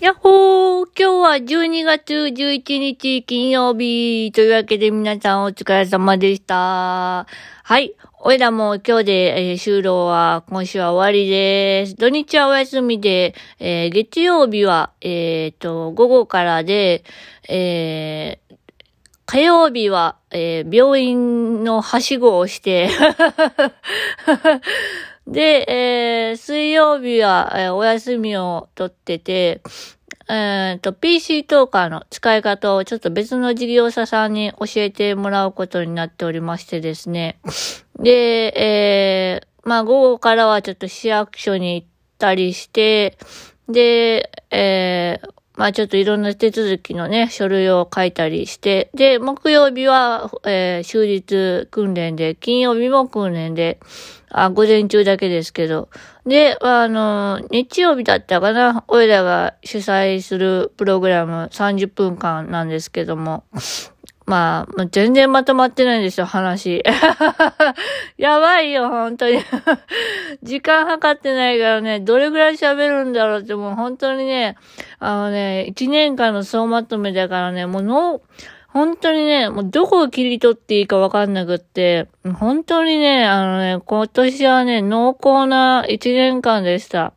やっほー今日は12月11日金曜日というわけで皆さんお疲れ様でした。はい。おいらも今日で、えー就労は今週は終わりです。土日はお休みで、えー月曜日は、えっ、と、午後からで、えー火曜日は、えー病院のはしごをして、で、えー水曜日は、えーお休みを取ってて、えっと、PC トーカーの使い方をちょっと別の事業者さんに教えてもらうことになっておりましてですね。で、えーまあ午後からはちょっと市役所に行ったりして、で、えーまあちょっといろんな手続きのね、書類を書いたりして、で、木曜日は、えー終日訓練で、金曜日も訓練で、あ、午前中だけですけど。で、あの、日曜日だったかな、俺らが主催するプログラム30分間なんですけども、まあ、全然まとまってないんですよ、話。やばいよ、本当に。時間計ってないからね、どれぐらい喋るんだろうって、もう本当にね、あのね、1年間の総まとめだからね、もうの、本当にね、もうどこを切り取っていいかわかんなくって、本当にね、あのね、今年はね、濃厚な1年間でした。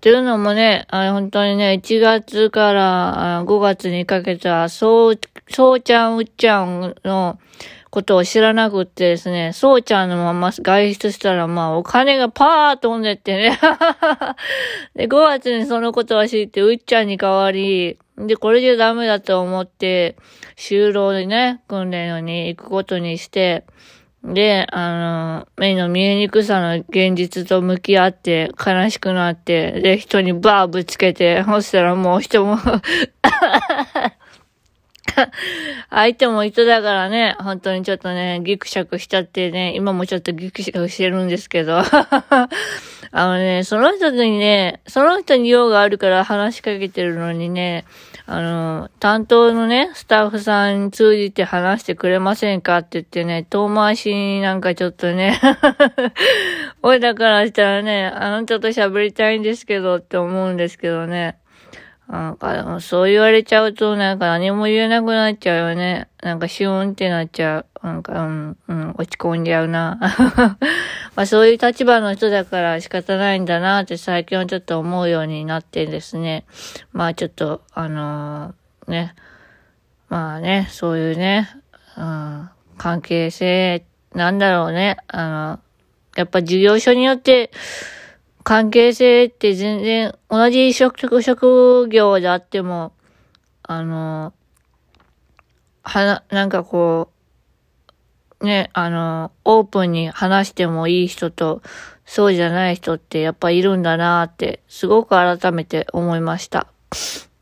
というのもね、あ本当にね、1月から5月にかけては、そう、そうちゃん、うっちゃんのことを知らなくってですね、そうちゃんのまま外出したら、まあ、お金がパー飛んでってね。で、5月にそのことを知って、うっちゃんに代わり、で、これじゃダメだと思って、就労でね、訓練に行くことにして、で、あの、目の見えにくさの現実と向き合って、悲しくなって、で、人にバーぶつけて、そしたらもう人も、相手も人だからね、本当にちょっとね、ギクシャクしちゃってね、今もちょっとギクシャクしてるんですけど、あのね、その人にね、その人に用があるから話しかけてるのにね、あの、担当のね、スタッフさんに通じて話してくれませんかって言ってね、遠回しになんかちょっとね、俺だからしたらね、あのちょっと喋りたいんですけどって思うんですけどね。なんか、そう言われちゃうと、なんか何も言えなくなっちゃうよね。なんかシューンってなっちゃう。なんか、うん、うん、落ち込んじゃうな。まあそういう立場の人だから仕方ないんだなって最近はちょっと思うようになってですね。まあちょっと、あのーね。まあね、そういうね、うん、関係性、なんだろうね。あの、やっぱ事業所によって、関係性って全然同じ職職業であっても、あの、はな、なんかこう、ね、あの、オープンに話してもいい人と、そうじゃない人ってやっぱいるんだなって、すごく改めて思いました。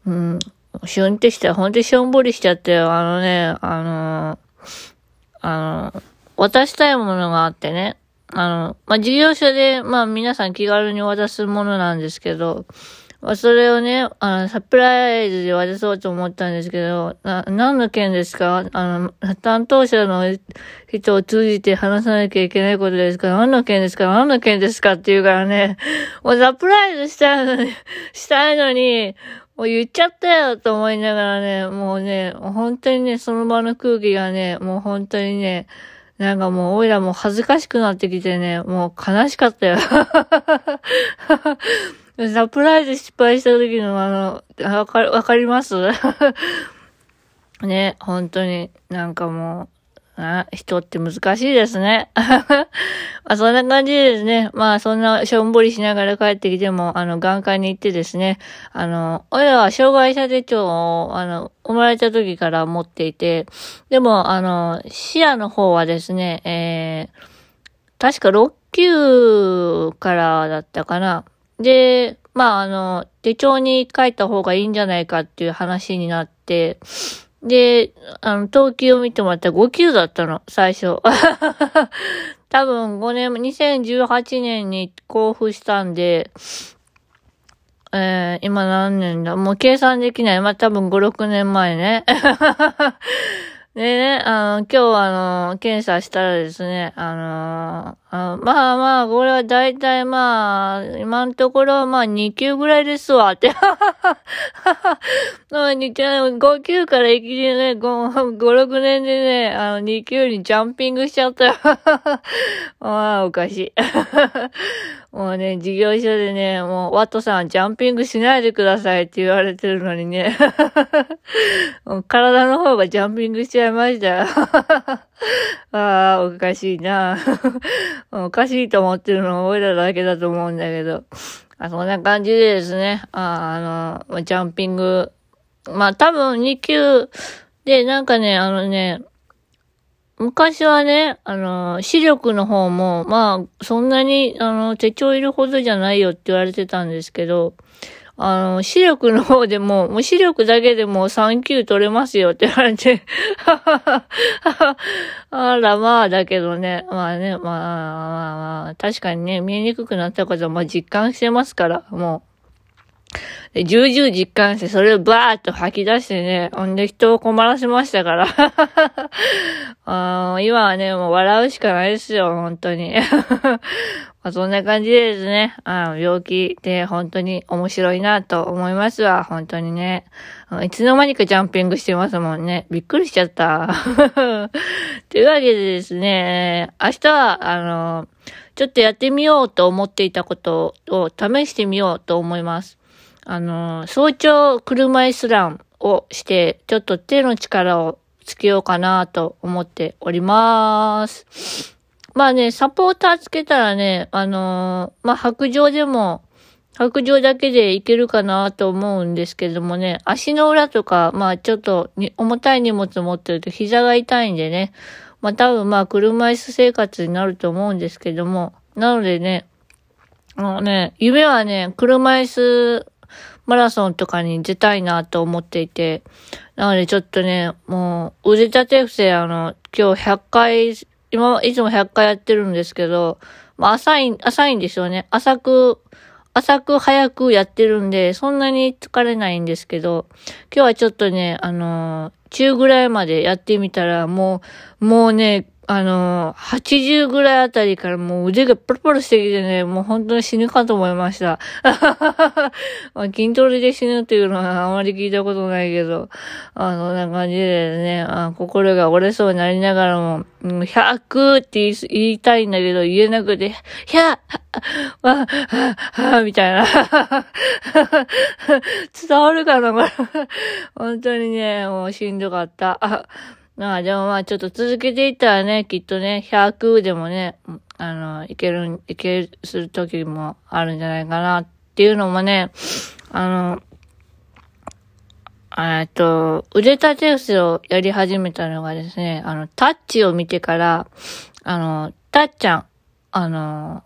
うん。シュンってしたらほんとしょんぼりしちゃって。あのね、あの、あの、渡したいものがあってね。あの、まあ、事業所で、まあ、皆さん気軽に渡すものなんですけど、それをね、あの、サプライズで渡そうと思ったんですけど、な、何の件ですか？あの、担当者の人を通じて話さなきゃいけないことですか？何の件ですか？何の件ですかって言うからね、もうサプライズしたいのに、したいのに、もう言っちゃったよと思いながらね、もうね、本当にね、その場の空気がね、もう本当にね、なんかもう、おいらもう恥ずかしくなってきてね、もう悲しかったよ。サプライズ失敗した時のあの、わか、わかります？ね、本当になんかもう、あ人って難しいですね。まあそんな感じですね。まあそんなしょんぼりしながら帰ってきても、あの、眼科に行ってですね。あの、親は障害者手帳を、あの、生まれた時から持っていて、でも、あの、視野の方はですね、えー、確か6級からだったかな。で、まあ、あの、手帳に書いた方がいいんじゃないかっていう話になって、で、あの、登記を見てもらったら5級だったの、最初。多分5年、2018年に交付したんで、えー、今何年だ？もう計算できない。まあ、多分5、6年前ね。でね、あの、今日あの、検査したらですね、あのあまあまあ、これは大体まあ、今のところまあ2級ぐらいですわ、って。2級、5級からいきりね、5、5、6年でね、あの、2級にジャンピングしちゃったよ。まあ、おかしい。もうね、事業所でね、もう、ワットさん、ジャンピングしないでくださいって言われてるのにね。体の方がジャンピングしちゃいましたよ。ああ、おかしいな。おかしいと思ってるのは俺らだけだと思うんだけど。あそんな感じでですね、ああの、ジャンピング。まあ多分2級で、なんかね、あのね、昔はね、あの、視力の方も、まあ、そんなに、あの、手帳いるほどじゃないよって言われてたんですけど、あの、視力の方でも、もう視力だけでも3級取れますよって言われて、あら、まあ、だけどね、まあね、まあ、まあ、まあ、確かにね、見えにくくなったことは、まあ実感してますから、もう。で、重々実感して、それをバーッと吐き出してね、ほんで人を困らせましたから。あ今はね、もう笑うしかないですよ、本当に。まあ、そんな感じでですね、あ、病気って本当に面白いなと思いますわ、本当にね。いつの間にかジャンピングしてますもんね。びっくりしちゃった。というわけでですね、明日は、あの、ちょっとやってみようと思っていたことを試してみようと思います。あの、早朝車椅子ランをして、ちょっと手の力をつけようかなと思っております。まあね、サポーターつけたらね、あのー、まあ白状でも、白状だけでいけるかなと思うんですけどもね、足の裏とか、まあちょっと重たい荷物持ってると膝が痛いんでね、まあ多分まあ車椅子生活になると思うんですけども、なのでね、もうね、夢はね、車椅子マラソンとかに出たいなと思っていて、なのでちょっとね、もう、腕立て伏せ、あの、今日100回、今、いつも100回やってるんですけど、まあ、浅い、浅いんですよね。浅く、浅く早くやってるんで、そんなに疲れないんですけど、今日はちょっとね、あの中ぐらいまでやってみたら、もう、もうね、あのー、80ぐらいあたりからもう腕がプルプルしてきてね、もう本当に死ぬかと思いました。まあ、筋トレで死ぬっていうのはあまり聞いたことないけど、あの、な感じでね、あ心が折れそうになりながらも、100って言いたいんだけど言えなくて、100! わ、は、は、みたいな。伝わるかなこれ。本当にね、もうしんどかった。まあでもまあちょっと続けていったらね、きっとね、100でもね、あの、いける、いけるする時もあるんじゃないかなっていうのもね、あの、えっと、腕立て伏せをやり始めたのがですね、あの、タッチを見てから、あの、タッちゃん、あの、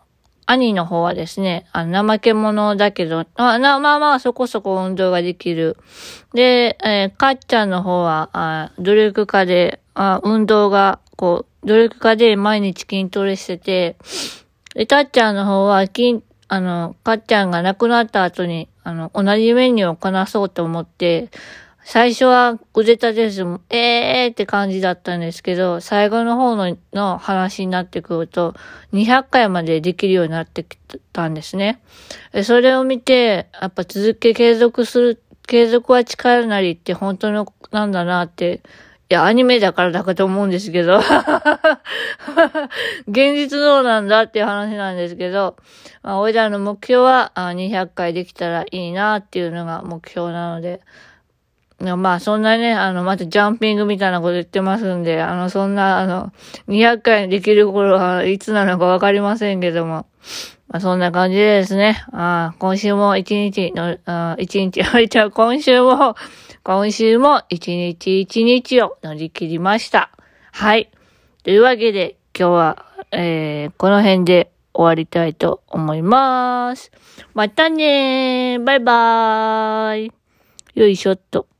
兄の方はですね、あの、怠け者だけど、まあまあまあ、そこそこ運動ができる。で、えー、かっちゃんの方は、あ努力家で、あ運動が、こう、努力家で毎日筋トレしてて、で、たっちゃんの方は、筋、あの、かっちゃんが亡くなった後に、あの、同じメニューをこなそうと思って、最初は腕立て伏せえーって感じだったんですけど、最後の方のの話になってくると、200回までできるようになってきたんですね。それを見て、やっぱ続け継続する、継続は力なりって本当のなんだなって、いや、アニメだからだかと思うんですけど、現実どうなんだっていう話なんですけど、まあ、俺らの目標は200回できたらいいなっていうのが目標なので、まあ、そんなね、あの、またジャンピングみたいなこと言ってますんで、あの、そんな、あの、200回できる頃はいつなのかわかりませんけども、まあ、そんな感じでですね、あ今週も一日の、あ一日、じゃ今週も、今週も一日一日を乗り切りました。はい。というわけで、今日は、えー、この辺で終わりたいと思います。またねーバイバーイよいしょっと。